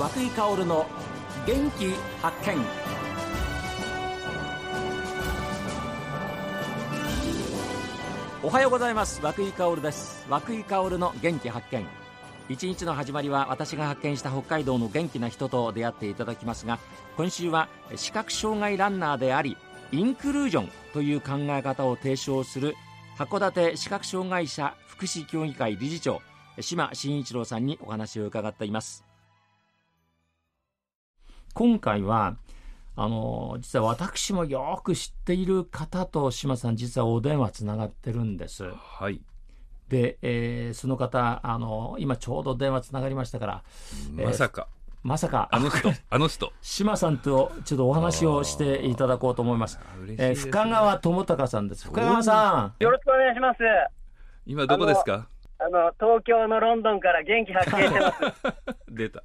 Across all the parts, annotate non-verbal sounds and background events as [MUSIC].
井薫の元気発見。おはようございます。涌井薫です。涌井薫の元気発見。一日の始まりは私が発見した北海道の元気な人と出会っていただきますが今週は視覚障害ランナーでありインクルージョンという考え方を提唱する函館視覚障害者福祉協議会理事長島真一郎さんにお話を伺っています。今回はあの実は私もよく知っている方と島さん実はお電話つながってるんです。はい。で、えーその方あの今ちょうど電話つながりましたから、えーまさか、まさかあの人、[LAUGHS] あの人。島さんとちょっとお話をしていただこうと思います。えー深川智隆さんです。深川さん。よろしくお願いします。今どこですか？あの、東京のロンドンから元気発見してます。[LAUGHS] 出た。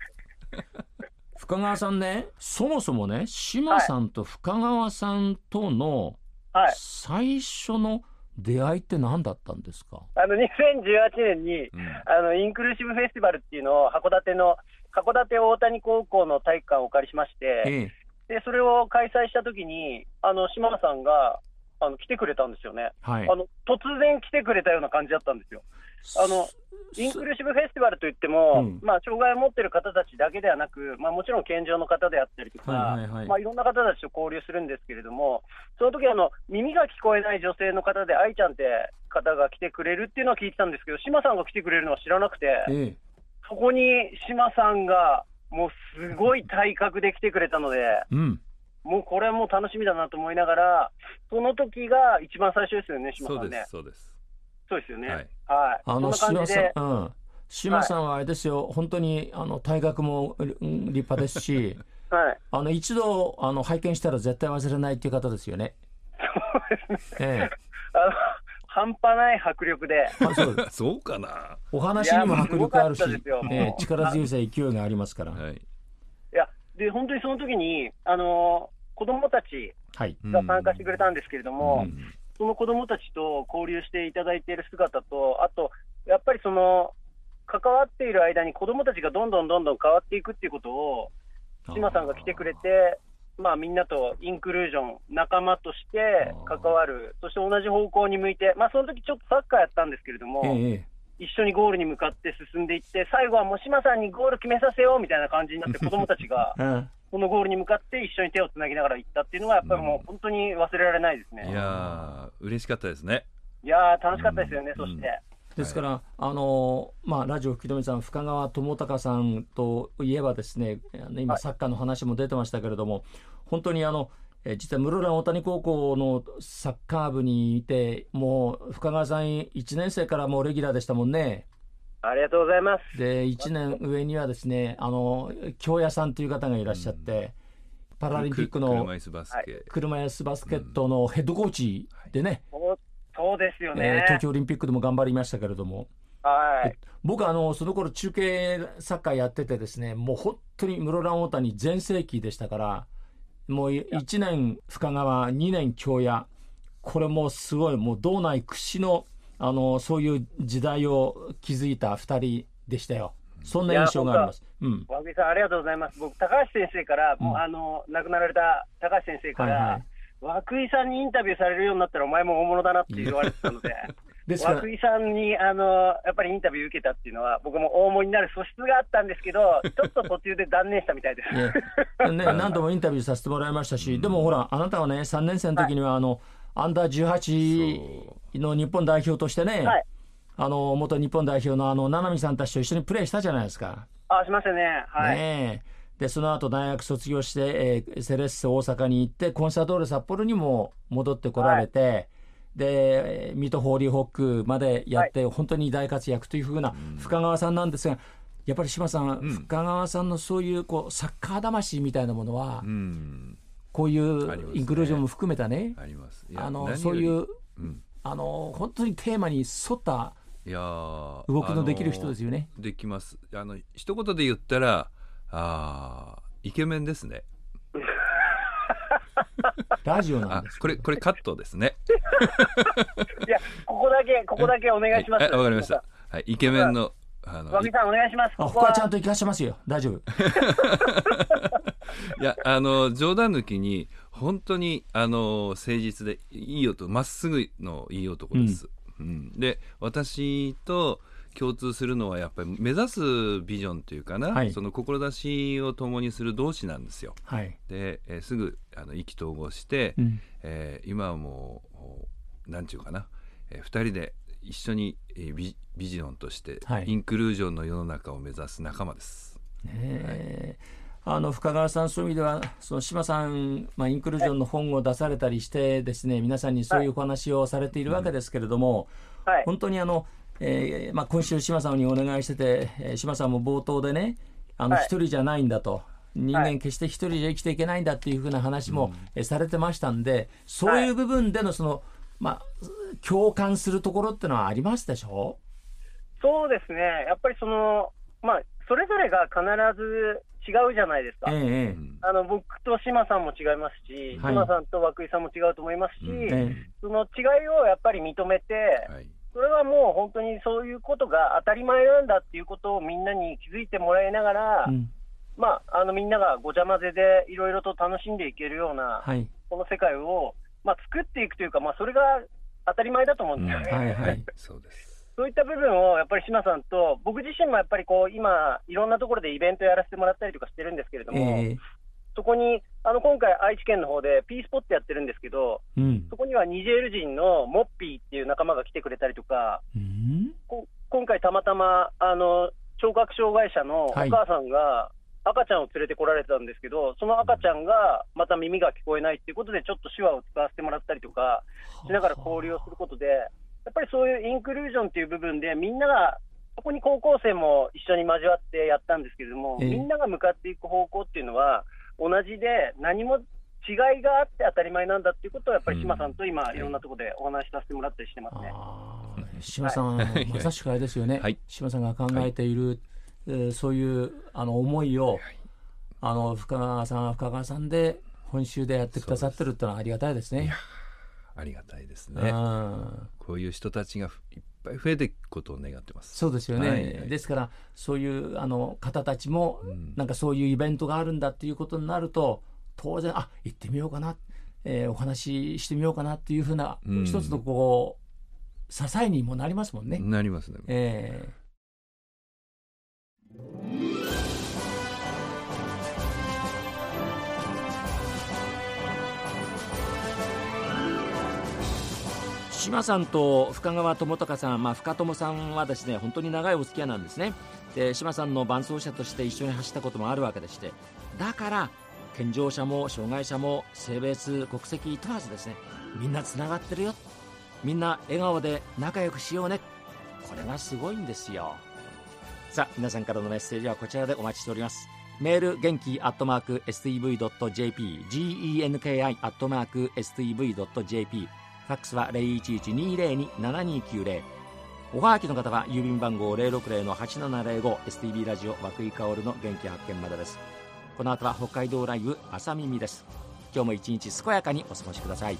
深川さんね、そもそもね、島さんと深川さんとのはい。最初の出会いって何だったんですか？あの、2018年に、うんあの、インクルーシブフェスティバルっていうのを函館の、函館大谷高校の体育館をお借りしまして、ええ、で、それを開催した時に、あの、島さんが、あの、来てくれたんですよね。はい。あの、突然来てくれたような感じだったんですよ。あの、インクルーシブフェスティバルといっても、うんまあ、障害を持ってる方たちだけではなく、まあ、もちろん健常の方であったりとか、はいはいはいまあ、いろんな方たちと交流するんですけれども、その時あの耳が聞こえない女性の方で、愛ちゃんって方が来てくれるっていうのは聞いてたんですけど、島さんが来てくれるのは知らなくて、ええ、そこに島さんが、もうすごい体格で来てくれたので、うん。もうこれはもう楽しみだなと思いながら、その時が一番最初ですよね、島さんねそうです、。そうです。そうですよね。ははいい。あのそんな感じで、島さん、うん。島さんはあれですよ、本当にあの体格もうん立派ですし、はい。あの一度あの拝見したら絶対忘れないっていう方ですよね。そうですね。ええ。あの、半端ない迫力で、あそうですそうかなお話にも迫力あるしええ力強さ、勢いがありますから。はい。いや、で、本当にその時に、あの、子供たちはい。が参加してくれたんですけれども、うんその子供たちと交流していただいている姿と、あと、やっぱりその、関わっている間に子供たちがどんどんどんどん変わっていくっていうことを、島さんが来てくれて、まあみんなとインクルージョン、仲間として関わる、そして同じ方向に向いて、まあその時ちょっとサッカーやったんですけれども、えええ一緒にゴールに向かって進んでいって、最後はもう島さんにゴール決めさせようみたいな感じになって、[LAUGHS] 子供たちがこのゴールに向かって一緒に手をつなぎながら行ったっていうのが、やっぱりもう本当に忘れられないですね。いやー、嬉しかったですね。いやー、楽しかったですよね、うんそして。ですから、あのまあ、ラジオ吹き止めさん、深川智隆さんといえばですね、今、はいサッカーの話も出てましたけれども、本当にあの、えー実は室蘭大谷高校のサッカー部にいて、もう深川さん、1年生からもうレギュラーでしたもんね。ありがとうございます。で、1年上にはですね、あの京谷さんという方がいらっしゃって、パラリンピックの車椅子バスケ。車椅子バスケットのヘッドコーチでね、そうそうですよえーね。東京オリンピックでも頑張りましたけれども。はい。僕あのその頃中継サッカーやっててですねもう本当に室蘭大谷全盛期でしたからもう1年深川2年京谷これもうすごいもう道内屈指のあのそういう時代を築いた2人でしたよ。そんな印象があります。うん。和木さん、ありがとうございます。僕、高橋先生から、もう、うんあの、亡くなられた高橋先生から、はいはい。涌井さんにインタビューされるようになったら、お前も大物だなって言われてたので、[LAUGHS] ですから涌井さんに、あの、やっぱりインタビュー受けたっていうのは、僕も大物になる素質があったんですけど、[LAUGHS] ちょっと途中で断念したみたいです。いえね、[LAUGHS] 何度もインタビューさせてもらいましたし、でもほら、あなたはね、3年生の時には、あの、アンダー18の日本代表としてね、はいあの、元日本代表のあの、七海さんたちと一緒にプレーしたじゃないですか。あ、しましたね。はい。ねえで、その後大学卒業して、えーセレッソ大阪に行って、コンサドーレ札幌にも戻ってこられて、で、えー水戸ホーリーホックまでやって、本当に大活躍というふうな深川さんなんですが、やっぱり島さん、深川さんのそういうこうサッカー魂みたいなものは、うん。こういうインクルージョンも含めたね、あります。いやあのそういう、うんあの本当にテーマに沿ったいやー動きのできる人ですよね。あのできます。あの一言で言ったら、あーイケメンですね。[LAUGHS] ラジオなんあです、これこれカットですね。いや、ここだけ、ここだけお願いします。はいあわかりました。はい、イケメンのあの和木さんお願いします。あここはここはちゃんと行かしてますよ大丈夫 [LAUGHS] いやあの冗談抜きに本当にあの誠実でいい男まっすぐのいい男です。うん。で私と共通するのはやっぱり目指すビジョンというかな、はい。その志を共にする同志なんですよ。はい、で、えーすぐあの意気投合して、うん。えー今はもうなんちゅうかな、えー、2人で一緒に、えービビジョンとして、はい。インクルージョンの世の中を目指す仲間です。ねえあの深川さん、そういう意味では、その島さん、まあ、インクルージョンの本を出されたりして、ですね皆さんにそういうお話をされているわけですけれども、はい。本当にあの、えーまあ、今週、島さんにお願いしてて、えー島さんも冒頭でね、あのはい。一人じゃないんだと。人はい。間決して一人じゃ生きていけないんだっていうふうな話も、えーされてましたんでそういう部分でのその、まあ、共感するところってのはありますでしょ？そうですね。やっぱりその、まあ、それぞれが必ず違うじゃないですか。ええあの僕と島さんも違いますし、はい。島さんと涌井さんも違うと思いますし、うんええ。その違いをやっぱり認めて、はい。それはもう本当にそういうことが当たり前なんだっていうことをみんなに気づいてもらいながら、うん。まあ、あのみんながごちゃ混ぜでいろいろと楽しんでいけるような、はい。この世界を、まあ、作っていくというか、まあ、それが当たり前だと思うんですよね。はいはい。そうです。そういった部分をやっぱり島さんと、僕自身もやっぱりこう今、いろんなところでイベントやらせてもらったりとかしてるんですけれども、ええ。そこにあの今回、愛知県の方で P スポットやってるんですけど、うん。そこにはニジェール人のモッピーっていう仲間が来てくれたりとか、うん？こ今回、たまたまあの聴覚障害者のおはい。母さんが赤ちゃんを連れてこられたんですけど、その赤ちゃんがまた耳が聞こえないっていうことで、ちょっと手話を使わせてもらったりとかしながら交流をすることで、やっぱりそういうインクルージョンっていう部分で、みんなが、そこに高校生も一緒に交わってやったんですけれども、ええ。みんなが向かっていく方向っていうのは、同じで、何も違いがあって当たり前なんだっていうことを、やっぱり島さんと今、いろんなところでお話しさせてもらったりしてますね。あー島さん、はい。まさしくあれですよね、はい。島さんが考えている、えーそういうあの思いを、あの深川さんは深川さんで本州でやってくださってるってのはありがたいですね。ありがたいですうね。んこういう人たちがいっぱい増えていくことを願ってます。そうですよね、はいはいですからそういうあの方たちも、うんなんかそういうイベントがあるんだっていうことになると当然あ行ってみようかな、えーお話ししてみようかなっていうふうな、うん一つのこう支えにもなりますもんね。なりますね。えー島さんと深川智隆さん、まあ、深友さんはですね本当に長いお付き合いなんですね。で島さんの伴走者として一緒に走ったこともあるわけでしてだから健常者も障害者も性別国籍問わずですねみんなつながってるよ。みんな笑顔で仲良くしようね。これがすごいんですよ。さあ皆さんからのメッセージはこちらでお待ちしております。メール元気アットマーク STV.jp genki アットマーク STV.jp ファックスは0112027290おはがきの方は郵便番号 060-8705STB ラジオ和久井薫の元気発見までです。この後は北海道ライブ朝耳です。今日も一日健やかにお過ごしください。